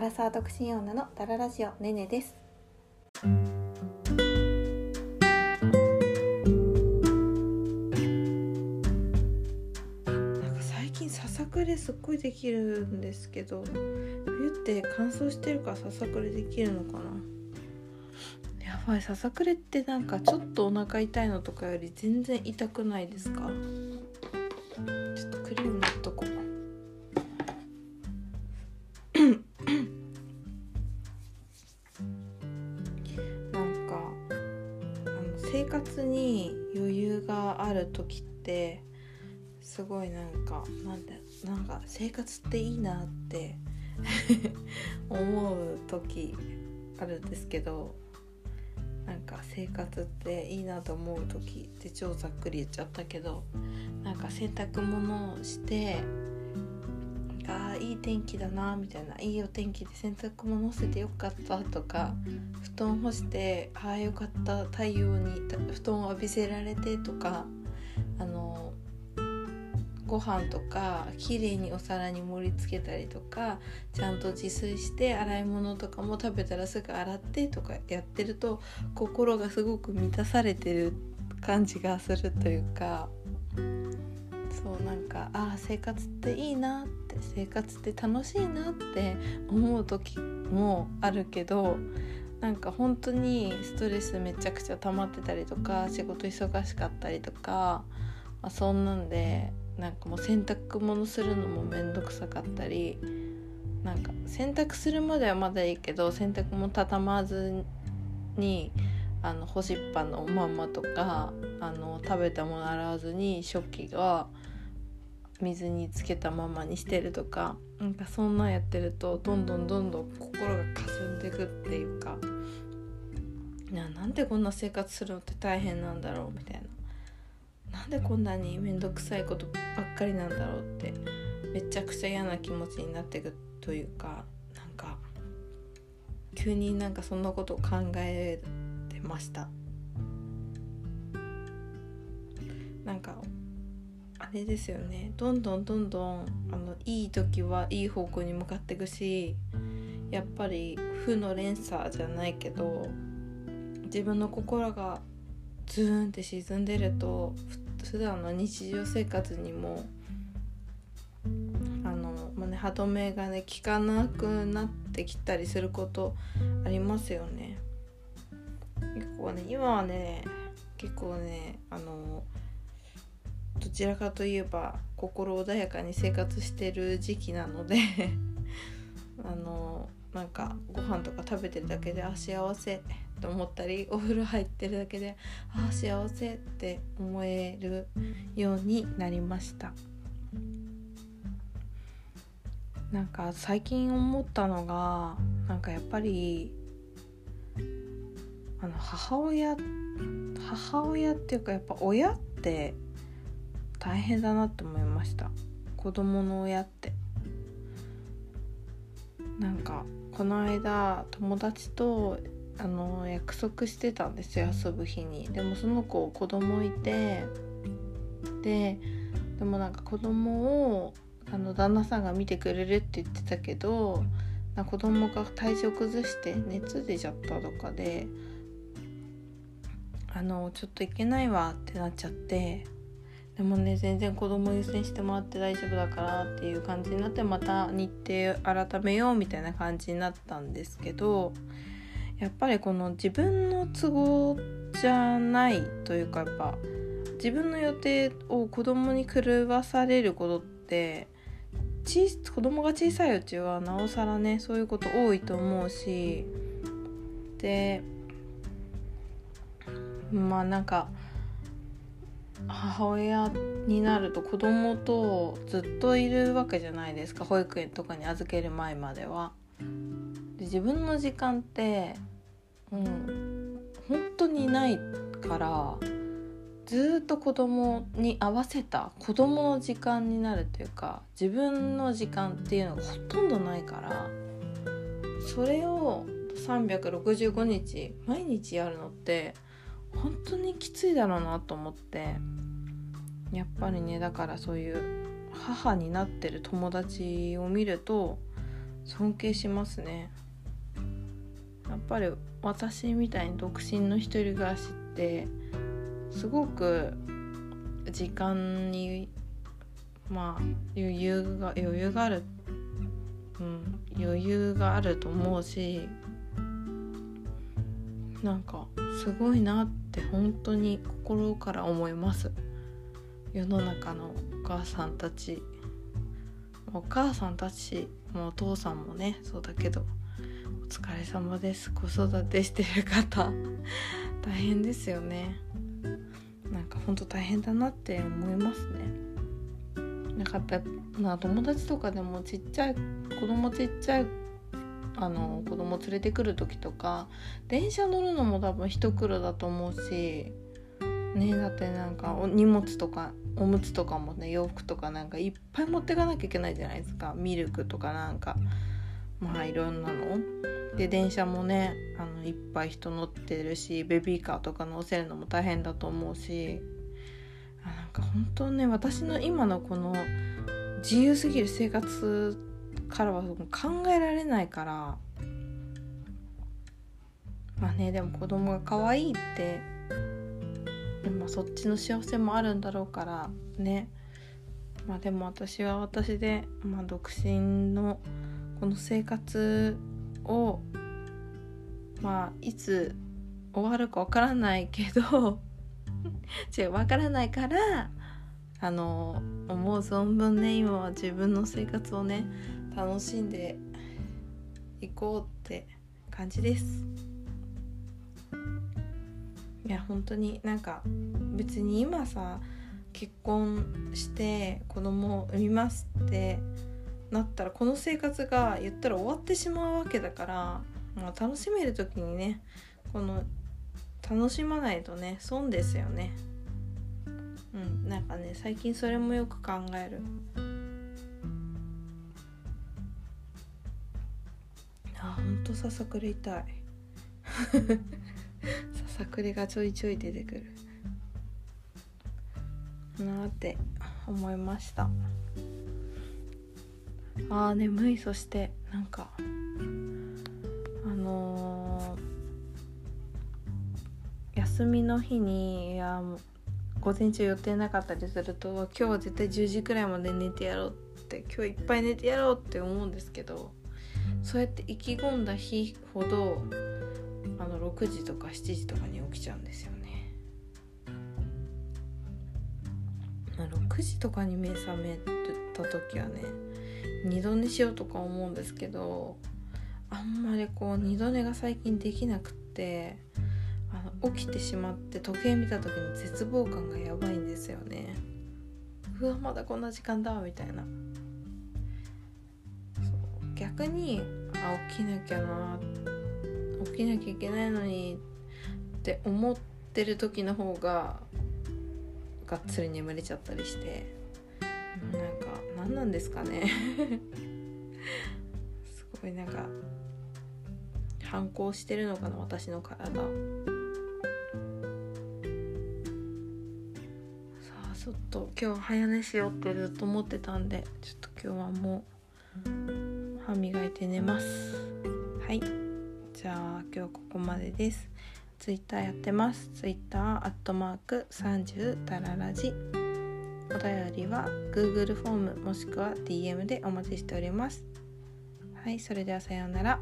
アラサー独身女のダララジオねねです。なんか最近ささくれすっごいできるんですけど冬って乾燥してるからささくれできるのかな？やばいささくれってなんかちょっとお腹痛いのとかより全然痛くないですか？生活に余裕がある時ってすごいなんかなんでなんか生活っていいなって 思う時あるんですけどなんか生活っていいなと思う時って超ざっくり言っちゃったけどなんか洗濯物をしていい天気だなみたいないいお天気で洗濯物干せてよかったとか布団干してああよかった太陽に布団を浴びせられてとかあのご飯とか綺麗にお皿に盛り付けたりとかちゃんと自炊して洗い物とかも食べたらすぐ洗ってとかやってると心がすごく満たされてる感じがするというかそうなんかああ生活っていいなって生活って楽しいなって思う時もあるけどなんか本当にストレスめちゃくちゃ溜まってたりとか仕事忙しかったりとか、まあ、そんなんでなんかもう洗濯物するのも面倒くさかったりなんか洗濯するまではまだいいけど洗濯も畳まずにあの干しっぱのまんまとかあの食べたもの洗わずに食器が水につけたままにしてるとかなんかそんなんやってるとどんどんどんどん心が霞んでくっていうかななんでこんな生活するのって大変なんだろうみたいな。なんでこんなに面倒くさいことばっかりなんだろうってめちゃくちゃ嫌な気持ちになっていくというかなんか急になんかそんなことを考えてました。なんかれですよねどんどんどんどんあのいい時はいい方向に向かっていくしやっぱり負の連鎖じゃないけど自分の心がズーンって沈んでると普段の日常生活にもあの、まあね、歯止めがね効かなくなってきたりすることありますよね。結構ね今はね結構ねあのちらかといえば心穏やかに生活してる時期なので あのなんかご飯とか食べてるだけであ幸せと思ったりお風呂入ってるだけであ幸せって思えるようになりました。なんか最近思ったのがなんかやっぱりあの母親母親っていうかやっぱ親って大変だなって思いました。子供の親って。なんかこの間友達とあの約束してたんですよ遊ぶ日に。でもその子子供いてででもなんか子供をあの旦那さんが見てくれるって言ってたけどな子供が体調崩して熱出ちゃったとかであのちょっと行けないわってなっちゃってでもね全然子供優先してもらって大丈夫だからっていう感じになってまた日程改めようみたいな感じになったんですけどやっぱりこの自分の都合じゃないというかやっぱ自分の予定を子供に狂わされることって子供が小さいうちはなおさらねそういうこと多いと思うしでまあなんか母親になると子供とずっといるわけじゃないですか保育園とかに預ける前までは。で自分の時間ってうん本当にないからずっと子供に合わせた子供の時間になるというか自分の時間っていうのがほとんどないからそれを365日毎日やるのって本当にきついだろうなと思ってやっぱりねだからそういう母になってる友達を見ると尊敬しますね。やっぱり私みたいに独身の一人暮らしってすごく時間にまあ余裕が余裕がある、うん、余裕があると思うしなんかすごいなって本当に心から思います。世の中のお母さんたち。お母さんたちもお父さんもねそうだけどお疲れ様です。子育てしてる方。大変ですよね。なんかほんと大変だなって思いますね。なんかやっぱな友達とかでもちっちゃい子供ちっちゃいあの子供連れてくる時とか電車乗るのも多分一苦労だと思うしねだってなんかお荷物とかおむつとかもね洋服とかなんかいっぱい持ってかなきゃいけないじゃないですか。ミルクとかなんか。まあいろんなの。で電車もねあのいっぱい人乗ってるしベビーカーとか乗せるのも大変だと思うし。あなんか本当ね私の今のこの自由すぎる生活からは考えられないからまあねでも子供が可愛いってまあそっちの幸せもあるんだろうからね。まあでも私は私で、まあ、独身のこの生活をまあいつ終わるかわからないけど 違うわからないからあの思う存分ね今は自分の生活をね楽しんでいこうって感じです。いや本当になんか別に今さ結婚して子供を産みますってなったらこの生活が言ったら終わってしまうわけだから、まあ、楽しめる時にねこの楽しまないとね損ですよね。うんなんかね最近それもよく考える。とささくれ痛い。ささくれがちょいちょい出てくる。なーって思いました。あー眠い。そしてなんかあのー、休みの日にいやもう午前中予定なかったりすると今日は絶対10時くらいまで寝てやろうって今日いっぱい寝てやろうって思うんですけどそうやって意気込んだ日ほどあの6時とか7時とかに起きちゃうんですよね。6時とかに目覚めた時はね二度寝しようとか思うんですけどあんまりこう二度寝が最近できなくってあの起きてしまって時計見た時に絶望感がやばいんですよねうわまだこんな時間だみたいな逆にあ起きなきゃな起きなきゃいけないのにって思ってる時の方ががっつり眠れちゃったりしてなんか何なんですかね。すごいなんか反抗してるのかな私の体。さあちょっと今日早寝しようってずっと思ってたんでちょっと今日はもう歯磨いて寝ます。はい。じゃあ今日ここまでです。ツイッターやってます。ツイッターアットマーク30タララジお便りは Google フォームもしくは DM でお待ちしております。はい。それではさようなら。